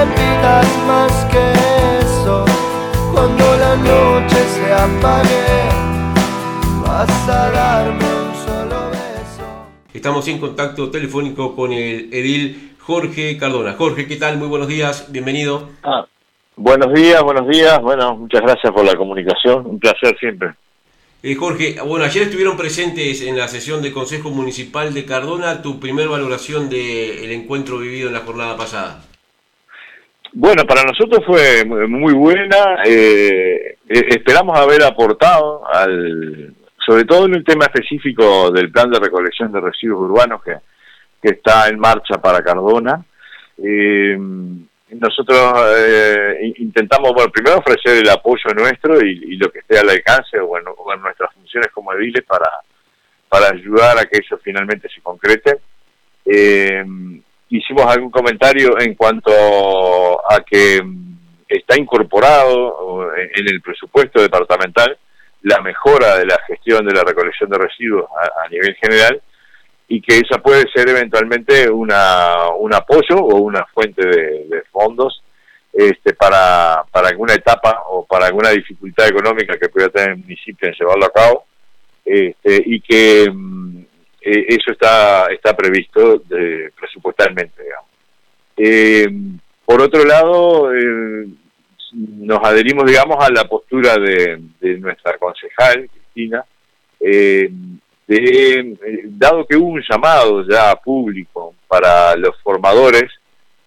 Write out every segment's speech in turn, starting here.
me pidas más que eso. Cuando la noche se apague, vas a darme un solo beso. Estamos en contacto telefónico con el edil Jorge Cardona. Jorge, ¿qué tal? Muy buenos días, bienvenido. Ah, buenos días, buenos días. Bueno, muchas gracias por la comunicación. Un placer siempre. Eh, Jorge, bueno, ayer estuvieron presentes en la sesión del Consejo Municipal de Cardona. Tu primer valoración del encuentro vivido en la jornada pasada. Bueno, para nosotros fue muy buena. Eh, eh, esperamos haber aportado, al, sobre todo en el tema específico del plan de recolección de residuos urbanos que, está en marcha para Cardona. Eh, nosotros eh, intentamos, bueno, primero ofrecer el apoyo nuestro y, lo que esté al alcance o en, nuestras funciones como ediles para, para ayudar a que eso finalmente se concrete. Eh, hicimos algún comentario en cuanto a que está incorporado en el presupuesto departamental la mejora de la gestión de la recolección de residuos a nivel general y que esa puede ser eventualmente una, un apoyo o una fuente de, fondos este, para, alguna etapa o para alguna dificultad económica que pueda tener el municipio en llevarlo a cabo este, y que mm, e, eso está, está previsto de, presupuestalmente. Digamos. Eh, por otro lado, eh, nos adherimos, digamos, a la postura de, de nuestra concejal, Cristina, eh, de, eh, dado que hubo un llamado ya público para los formadores,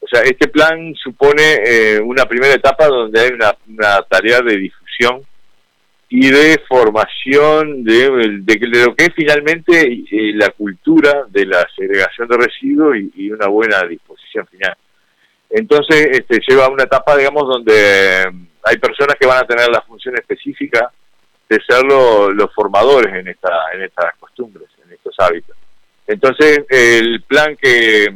o sea, este plan supone eh, una primera etapa donde hay una, tarea de difusión y de formación de, lo que es finalmente eh, la cultura de la segregación de residuos y, una buena disposición final. Entonces, este, lleva a una etapa, digamos, donde hay personas que van a tener la función específica de ser los formadores en, esta, en estas costumbres, en estos hábitos. Entonces, el plan que,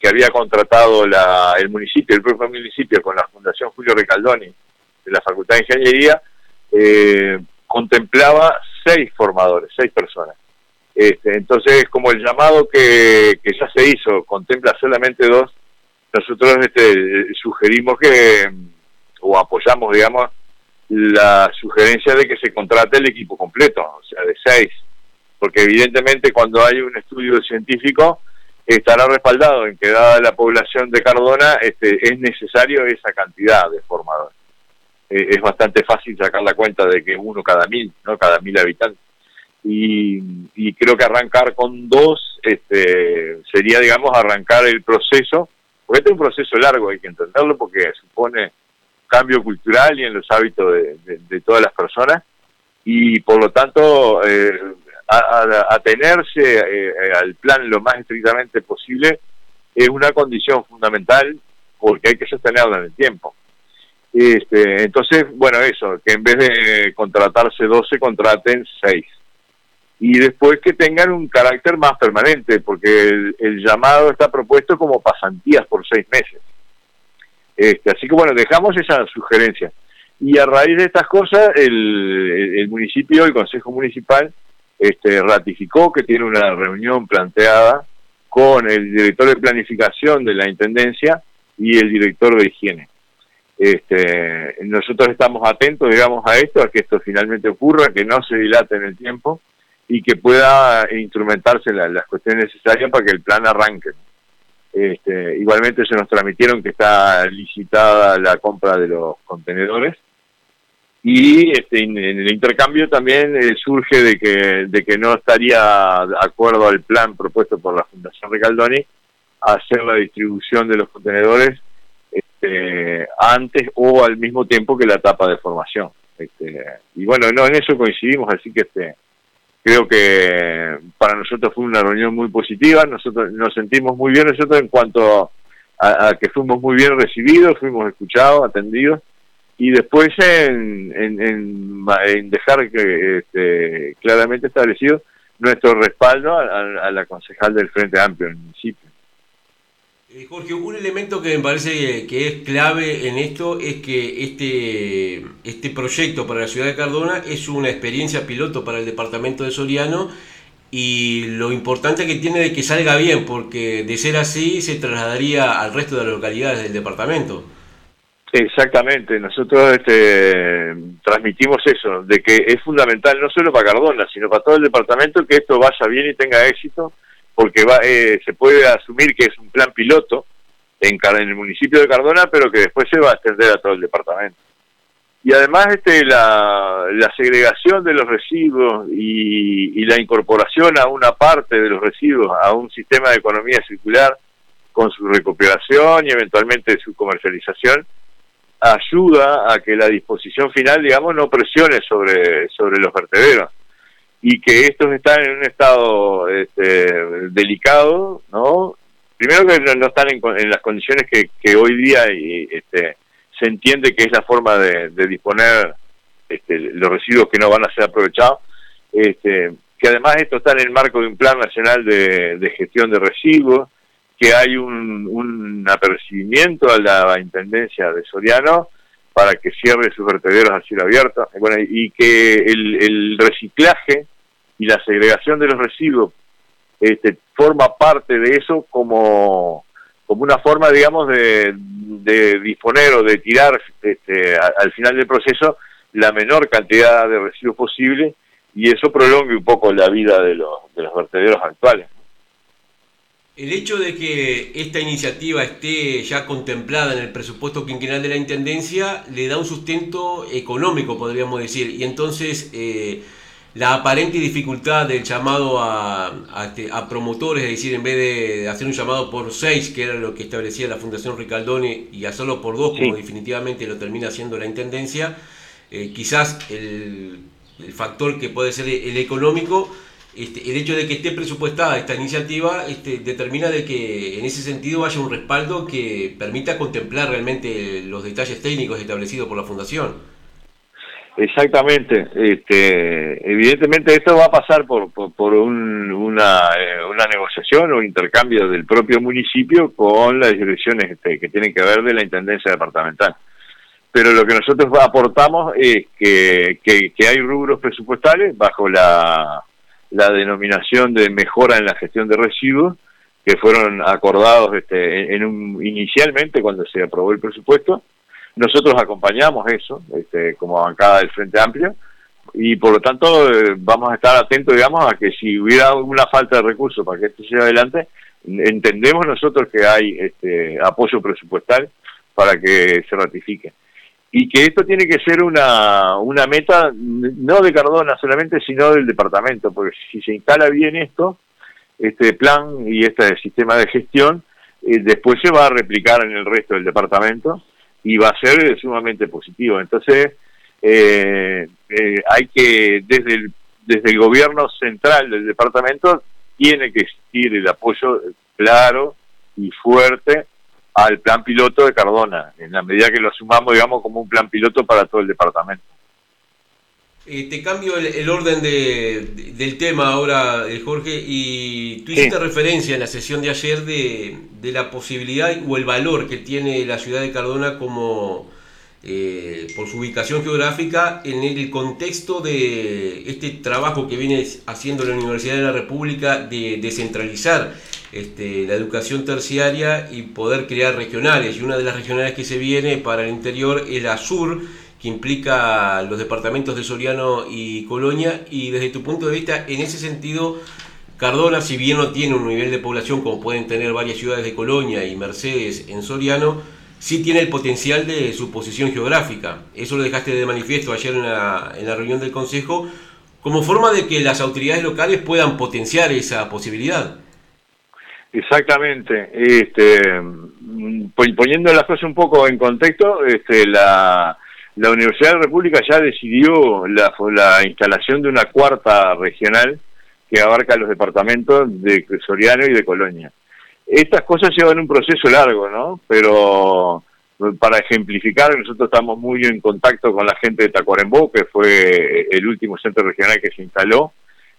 que había contratado la, el municipio, el propio municipio, con la Fundación Julio Recaldoni de la Facultad de Ingeniería, eh, contemplaba seis formadores, seis personas. Este, entonces, como el llamado que, que ya se hizo contempla solamente dos, nosotros este, sugerimos que, o apoyamos, digamos, la sugerencia de que se contrate el equipo completo, o sea, de seis, porque evidentemente cuando hay un estudio científico estará respaldado en que dada la población de Cardona este, es necesario esa cantidad de formadores. Eh, es bastante fácil sacar la cuenta de que uno cada mil, no cada mil habitantes. Y, y creo que arrancar con dos este, sería, digamos, arrancar el proceso, porque este es un proceso largo, hay que entenderlo, porque supone cambio cultural y en los hábitos de, todas las personas y por lo tanto eh, atenerse eh, al plan lo más estrictamente posible es una condición fundamental porque hay que sostenerlo en el tiempo. Este, entonces, bueno, eso, que en vez de contratarse 12, contraten 6. Y después que tengan un carácter más permanente, porque el llamado está propuesto como pasantías por seis meses. Este, así que bueno, dejamos esa sugerencia. Y a raíz de estas cosas, el, municipio, el Consejo Municipal, este, ratificó que tiene una reunión planteada con el director de planificación de la Intendencia y el director de higiene. Este, nosotros estamos atentos, digamos, a esto, a que esto finalmente ocurra, que no se dilate en el tiempo y que pueda instrumentarse las cuestiones necesarias para que el plan arranque. Este, igualmente se nos transmitieron que está licitada la compra de los contenedores y este, en el intercambio también eh, surge de que, de que no estaría de acuerdo al plan propuesto por la Fundación Recaldoni hacer la distribución de los contenedores este, antes o al mismo tiempo que la etapa de formación. Este, y bueno, no en eso coincidimos, así que este, creo que para nosotros fue una reunión muy positiva, nosotros nos sentimos muy bien nosotros en cuanto a, que fuimos muy bien recibidos, fuimos escuchados, atendidos, y después en, en, dejar que este, claramente establecido nuestro respaldo a, a, la concejal del Frente Amplio en el municipio. Eh, Jorge, un elemento que me parece que es clave en esto es que este, este proyecto para la ciudad de Cardona es una experiencia piloto para el departamento de Soriano y lo importante que tiene de que salga bien, porque de ser así se trasladaría al resto de las localidades del departamento. Exactamente, nosotros este, transmitimos eso, de que es fundamental no solo para Cardona, sino para todo el departamento que esto vaya bien y tenga éxito, porque va, eh, se puede asumir que es un plan piloto en, el municipio de Cardona, pero que después se va a extender a todo el departamento. Y además este la, la segregación de los residuos y, la incorporación a una parte de los residuos a un sistema de economía circular con su recuperación y eventualmente su comercialización ayuda a que la disposición final digamos no presione sobre sobre los vertederos y que estos están en un estado este, delicado no primero que no, están en, en, las condiciones que, que hoy día este, se entiende que es la forma de, disponer este, los residuos que no van a ser aprovechados, este, que además esto está en el marco de un plan nacional de, gestión de residuos, que hay un, un, apercibimiento a la Intendencia de Soriano para que cierre sus vertederos a cielo abierto, bueno, y que el, reciclaje y la segregación de los residuos este, forma parte de eso como, como una forma, digamos, de, de disponer o de tirar este, al final del proceso la menor cantidad de residuos posible y eso prolongue un poco la vida de los, de los vertederos actuales. El hecho de que esta iniciativa esté ya contemplada en el presupuesto quinquenal de la Intendencia le da un sustento económico, podríamos decir, y entonces eh, la aparente dificultad del llamado a, este, a, promotores, es decir, en vez de hacer un llamado por seis, que era lo que establecía la Fundación Ricaldoni, y hacerlo por dos, como definitivamente lo termina haciendo la Intendencia, eh, quizás el, factor que puede ser el económico, este, el hecho de que esté presupuestada esta iniciativa este, determina de que en ese sentido haya un respaldo que permita contemplar realmente los detalles técnicos establecidos por la Fundación. Exactamente. Este, evidentemente esto va a pasar por, por, una, eh, una negociación o intercambio del propio municipio con las direcciones que tienen que ver de la Intendencia Departamental. Pero lo que nosotros aportamos es que, que, hay rubros presupuestales bajo la, la denominación de mejora en la gestión de residuos que fueron acordados este, en un, inicialmente cuando se aprobó el presupuesto nosotros acompañamos eso este, como bancada del Frente Amplio y por lo tanto eh, vamos a estar atentos, digamos, a que si hubiera una falta de recursos para que esto siga adelante, entendemos nosotros que hay este, apoyo presupuestal para que se ratifique. Y que esto tiene que ser una, una meta no de Cardona solamente, sino del departamento, porque si se instala bien esto, este plan y este sistema de gestión, eh, después se va a replicar en el resto del departamento y va a ser sumamente positivo. Entonces, eh, eh, hay que, desde el, desde el gobierno central del departamento, tiene que existir el apoyo claro y fuerte al plan piloto de Cardona, en la medida que lo asumamos, digamos, como un plan piloto para todo el departamento. Eh, te cambio el, orden de, del tema ahora, eh, Jorge, y tú hiciste referencia en la sesión de ayer de, de, la posibilidad o el valor que tiene la ciudad de Cardona como eh, por su ubicación geográfica en el contexto de este trabajo que viene haciendo la Universidad de la República de descentralizar este, la educación terciaria y poder crear regionales. Y una de las regionales que se viene para el interior es la sur que implica los departamentos de Soriano y Colonia y desde tu punto de vista, en ese sentido, Cardona, si bien no tiene un nivel de población como pueden tener varias ciudades de Colonia y Mercedes en Soriano, sí tiene el potencial de su posición geográfica. Eso lo dejaste de manifiesto ayer en la, en la reunión del Consejo, como forma de que las autoridades locales puedan potenciar esa posibilidad. Exactamente. Este, mm, poniendo las cosas un poco en contexto, este, la, Universidad de la República ya decidió la, la instalación de una cuarta regional que abarca los departamentos de Soriano y de Colonia. Estas cosas llevan un proceso largo, ¿no? Pero para ejemplificar, nosotros estamos muy en contacto con la gente de Tacuarembó, que fue el último centro regional que se instaló,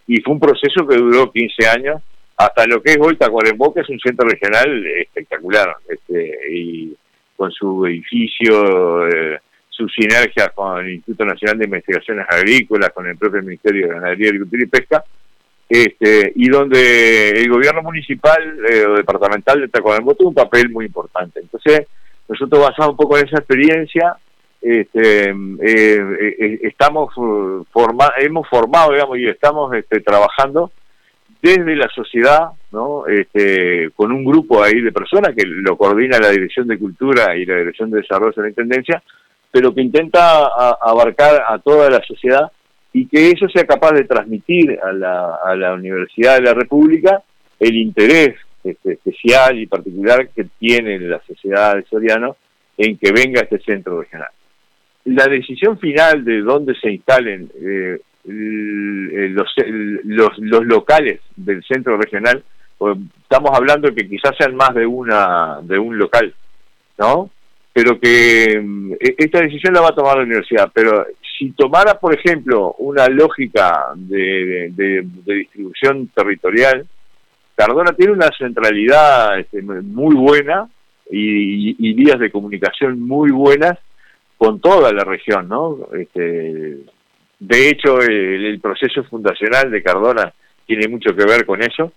y fue un proceso que duró 15 años, hasta lo que es hoy Tacuarembó, que es un centro regional espectacular, este, y con su edificio, eh, su sinergia con el Instituto Nacional de Investigaciones Agrícolas, con el propio Ministerio de Ganadería, Agricultura y Pesca, este, y donde el gobierno municipal eh, o departamental de Tacuarembó tuvo un papel muy importante. Entonces, nosotros basamos un poco en esa experiencia, este, eh, estamos forma, hemos formado, digamos, y estamos este, trabajando desde la sociedad, ¿no? Este, con un grupo ahí de personas que lo coordina la Dirección de Cultura y la Dirección de Desarrollo de la Intendencia, pero que intenta abarcar a toda la sociedad y que eso sea capaz de transmitir a la, Universidad de la República el interés este, especial y particular que tiene la sociedad de Soriano en que venga este centro regional. La decisión final de dónde se instalen eh, los, los, los, locales del centro regional, pues, estamos hablando de que quizás sean más de una de un local, ¿no? Pero que mm, e, esta decisión la va a tomar la universidad, pero si tomara, por ejemplo, una lógica de, distribución territorial, Cardona tiene una centralidad este, muy buena y, vías de comunicación muy buenas con toda la región, ¿no? Este, de hecho, el, proceso fundacional de Cardona tiene mucho que ver con eso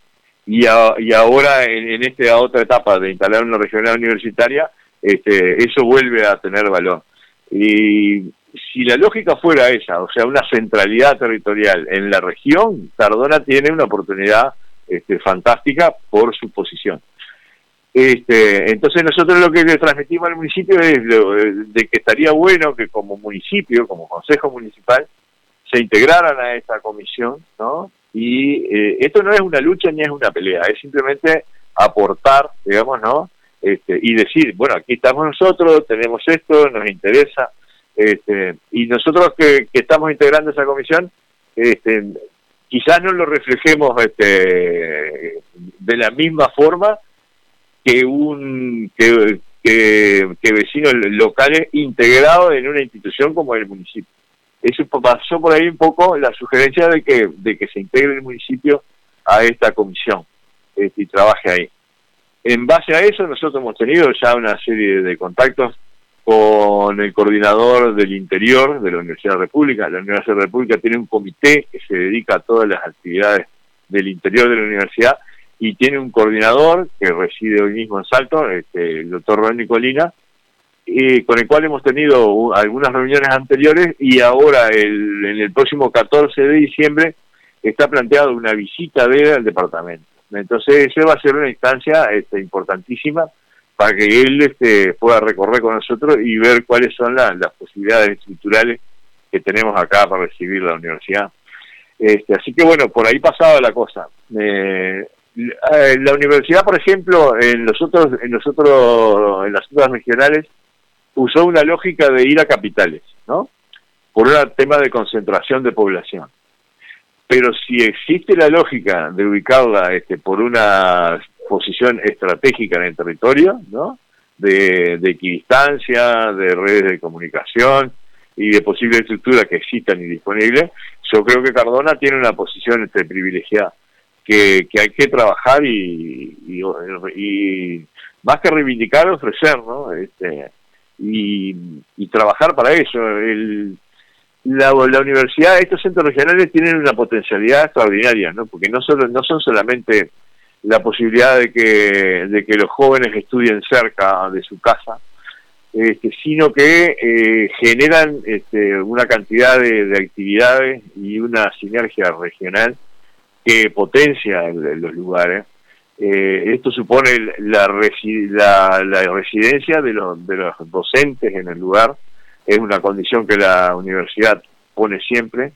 y, y ahora en, esta otra etapa de instalar una regional universitaria, este, eso vuelve a tener valor. Y si la lógica fuera esa, o sea, una centralidad territorial en la región, Cardona tiene una oportunidad este, fantástica por su posición. Este, entonces nosotros lo que le transmitimos al municipio es de que estaría bueno que como municipio, como consejo municipal, se integraran a esta comisión, ¿no? Y eh, esto no es una lucha ni es una pelea, es simplemente aportar, digamos, ¿no? Este, y decir, bueno, aquí estamos nosotros, tenemos esto, nos interesa, este, y nosotros que, estamos integrando esa comisión, este, quizás no lo reflejemos este, de la misma forma que un que, que, vecinos locales integrados en una institución como el municipio. Eso pasó por ahí un poco la sugerencia de que, de que se integre el municipio a esta comisión y trabaje ahí. En base a eso, nosotros hemos tenido ya una serie de contactos con el coordinador del interior de la Universidad de la República. La Universidad de la República tiene un comité que se dedica a todas las actividades del interior de la universidad y tiene un coordinador que reside hoy mismo en Salto, este, el doctor Ron Nicolina, y con el cual hemos tenido algunas reuniones anteriores y ahora el, en el próximo 14 de diciembre está planteado una visita de él al departamento. Entonces, esa va a ser una instancia este, importantísima para que él este, pueda recorrer con nosotros y ver cuáles son las posibilidades estructurales que tenemos acá para recibir la universidad. Este, así que bueno, por ahí pasaba la cosa. Eh, eh, la universidad, por ejemplo, en los otros, en nosotros, en las otras regionales, usó una lógica de ir a capitales, ¿no? Por un tema de concentración de población. Pero si existe la lógica de ubicarla este, por una posición estratégica en el territorio, ¿no? De, equidistancia, de redes de comunicación y de posibles estructuras que existan y disponibles, yo creo que Cardona tiene una posición este, privilegiada que, hay que trabajar y, y, más que reivindicar, ofrecer, ¿no? Este, y, trabajar para eso. El, la, la, universidad, estos centros regionales tienen una potencialidad extraordinaria, ¿no? Porque no solo no son solamente la posibilidad de que, de que los jóvenes estudien cerca de su casa, este, sino que eh, generan este, una cantidad de, actividades y una sinergia regional que potencia los lugares. Eh, esto supone la, la, la residencia de los, de los docentes en el lugar, es una condición que la universidad pone siempre,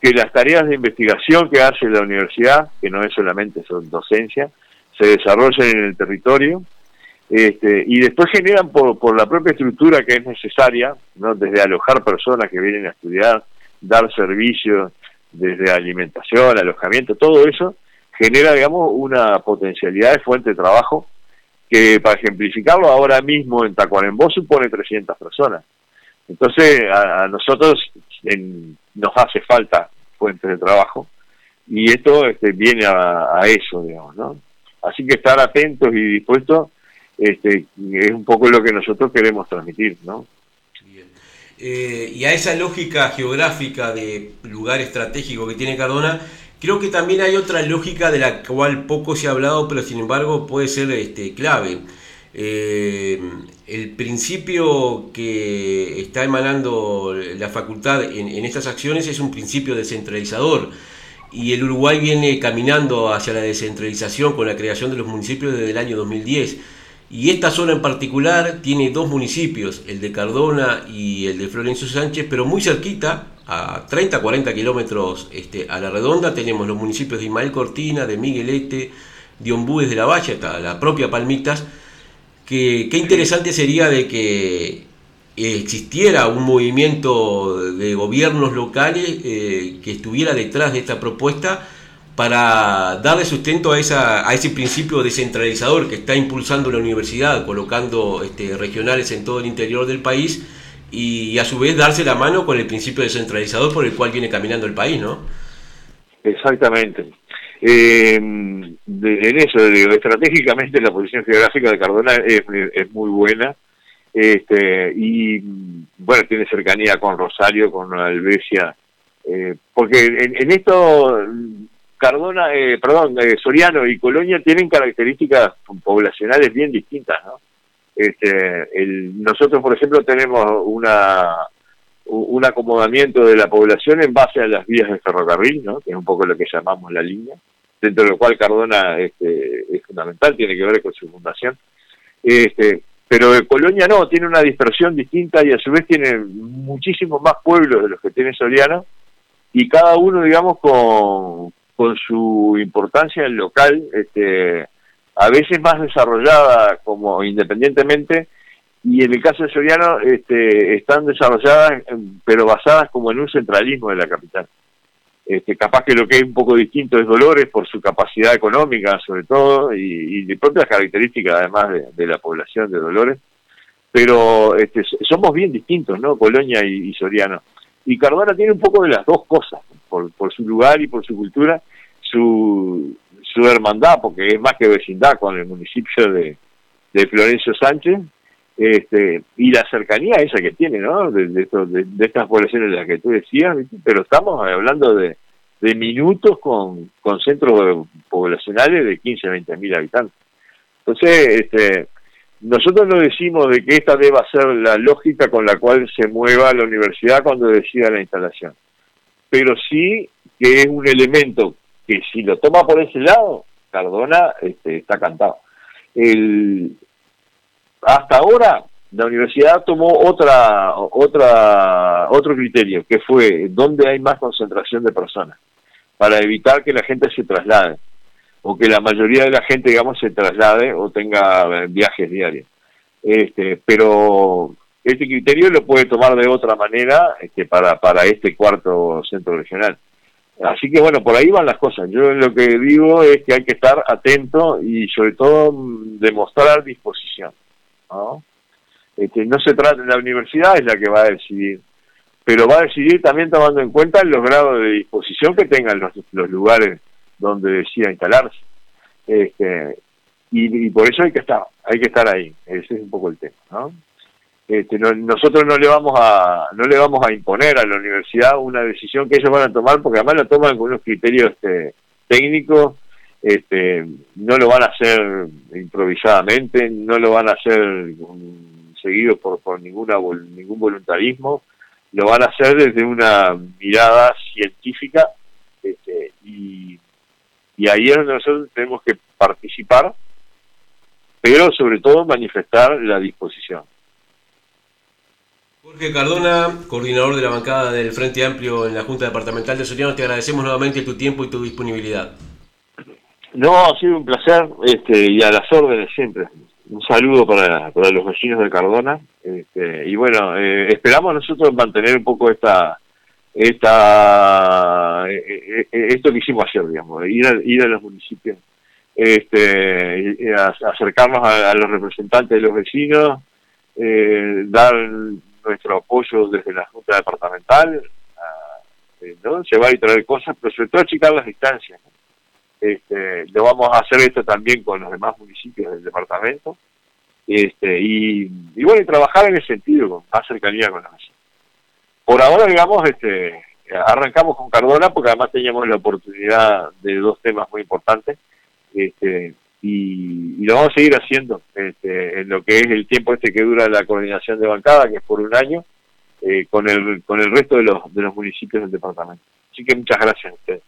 que las tareas de investigación que hace la universidad, que no es solamente son docencia, se desarrollen en el territorio este, y después generan por, por la propia estructura que es necesaria, ¿no? desde alojar personas que vienen a estudiar, dar servicios, desde alimentación, alojamiento, todo eso genera, digamos, una potencialidad de fuente de trabajo que, para ejemplificarlo, ahora mismo en Tacuarembó supone 300 personas. Entonces, a, nosotros nos hace falta fuentes de trabajo y esto este, viene a, eso, digamos, ¿no? Así que estar atentos y dispuestos este, es un poco lo que nosotros queremos transmitir, ¿no? Eh, y a esa lógica geográfica de lugar estratégico que tiene Cardona, Creo que también hay otra lógica de la cual poco se ha hablado, pero sin embargo puede ser este, clave. Eh, el principio que está emanando la facultad en, estas acciones es un principio descentralizador y el Uruguay viene caminando hacia la descentralización con la creación de los municipios desde el año 2010. Y esta zona en particular tiene dos municipios, el de Cardona y el de Florencio Sánchez, pero muy cerquita, a 30, 40 kilómetros este, a la redonda, tenemos los municipios de Ismael Cortina, de Miguelete, de Ombúes de la Valle, hasta la propia Palmitas, que qué interesante sería de que existiera un movimiento de gobiernos locales eh, que estuviera detrás de esta propuesta para darle sustento a, esa, a ese principio descentralizador que está impulsando la universidad, colocando este, regionales en todo el interior del país y, a su vez darse la mano con el principio descentralizador por el cual viene caminando el país, ¿no? Exactamente. Eh, en eso, digo, estratégicamente la posición geográfica de Cardona es, muy buena este, y bueno, tiene cercanía con Rosario, con Albesia, eh, porque en, en, esto Cardona, eh, perdón, eh, Soriano y Colonia tienen características poblacionales bien distintas, ¿no? Este, el, nosotros, por ejemplo, tenemos una un acomodamiento de la población en base a las vías de ferrocarril, ¿no? que es un poco lo que llamamos la línea, dentro de lo cual Cardona este, es fundamental, tiene que ver con su fundación. Este, pero Colonia no, tiene una dispersión distinta y a su vez tiene muchísimos más pueblos de los que tiene Soriano, y cada uno, digamos, con, con su importancia local, este, a veces más desarrollada como independientemente, y en el caso de Soriano este, están desarrolladas, pero basadas como en un centralismo de la capital. Este, capaz que lo que es un poco distinto es Dolores por su capacidad económica sobre todo y, y de propias características además de, la población de Dolores, pero este, somos bien distintos, ¿no? Colonia y Soriano. Y Cardona tiene un poco de las dos cosas, por, por su lugar y por su cultura, su, su hermandad, porque es más que vecindad con el municipio de, de Florencio Sánchez, este, y la cercanía esa que tiene, ¿no? De, de, estas poblaciones de las que tú decías, pero estamos hablando de, de minutos con, con centros poblacionales de 15, 20 mil habitantes. Entonces, este, nosotros no decimos de que esta deba ser la lógica con la cual se mueva la universidad cuando decida la instalación, pero sí que es un elemento que si lo toma por ese lado, Cardona este, está cantado. El, hasta ahora la universidad tomó otra otra otro criterio que fue dónde hay más concentración de personas para evitar que la gente se traslade o que la mayoría de la gente, digamos, se traslade o tenga eh, viajes diarios. Este, pero este criterio lo puede tomar de otra manera este, para, para este cuarto centro regional. Así que bueno, por ahí van las cosas. Yo lo que digo es que hay que estar atento y sobre todo demostrar disposición. Este, no se trata, la universidad es la que va a decidir, pero va a decidir también tomando en cuenta los grados de disposición que tengan los, los lugares donde decida instalarse. Este, y, por eso hay que estar, hay que estar ahí. Ese es un poco el tema, ¿no? Este, nosotros no le vamos a no le vamos a imponer a la universidad una decisión que ellos van a tomar porque además la toman con unos criterios este, técnicos este, no lo van a hacer improvisadamente no lo van a hacer seguido por, por ninguna ningún voluntarismo lo van a hacer desde una mirada científica este, y y ahí es donde nosotros tenemos que participar, pero sobre todo manifestar la disposición. Jorge Cardona, coordinador de la bancada del Frente Amplio en la Junta Departamental de Soriano, te agradecemos nuevamente tu tiempo y tu disponibilidad. No, ha sido un placer este, y a las órdenes siempre. Un saludo para, para los vecinos de Cardona. Este, y bueno, eh, esperamos nosotros mantener un poco esta esta eh, eh, esto que hicimos ayer, digamos, ir a, ir a los municipios, este, acercarnos a, los representantes de los vecinos, dar nuestro apoyo desde la Junta Departamental, ¿no? llevar y traer cosas, pero sobre todo achicar las distancias. Este, lo vamos a hacer esto también con los demás municipios del departamento, este, y, bueno, y trabajar en ese sentido, con más cercanía con los vecinos por ahora, digamos, este, arrancamos con Cardona porque además teníamos la oportunidad de dos temas muy importantes este, y, lo vamos a seguir haciendo este, en lo que es el tiempo este que dura la coordinación de bancada, que es por un año, eh, con, el, con el resto de los, de los municipios del departamento. Así que muchas gracias a ustedes.